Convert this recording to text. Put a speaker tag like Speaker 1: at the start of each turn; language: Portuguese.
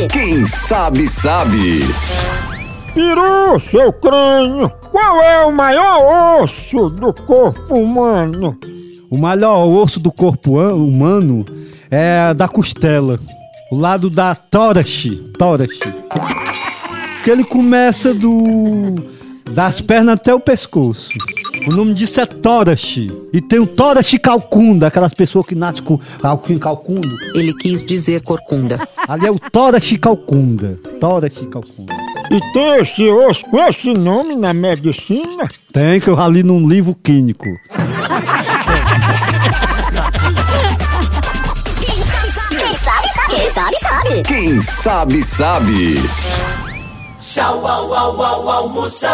Speaker 1: sabe?
Speaker 2: Quem sabe, sabe.
Speaker 3: Peru, seu crânio, qual é o maior osso do corpo humano?
Speaker 4: O maior osso do corpo an- humano é da costela. O lado da tórax. Tórax. Que ele começa do. das pernas até o pescoço. O nome disso é tórax. E tem o tórax calcunda, aquelas pessoas que nascem com calcun calcundo.
Speaker 1: Ele quis dizer corcunda.
Speaker 4: Ali é o tórax calcunda. Tórax calcunda.
Speaker 3: E tem esse osso com esse nome na medicina?
Speaker 4: Tem que eu já li num livro clínico.
Speaker 1: Quem sabe, sabe? Quem sabe, sabe?
Speaker 2: Quem sabe, sabe.
Speaker 5: Tchau, au, au, au, almoção.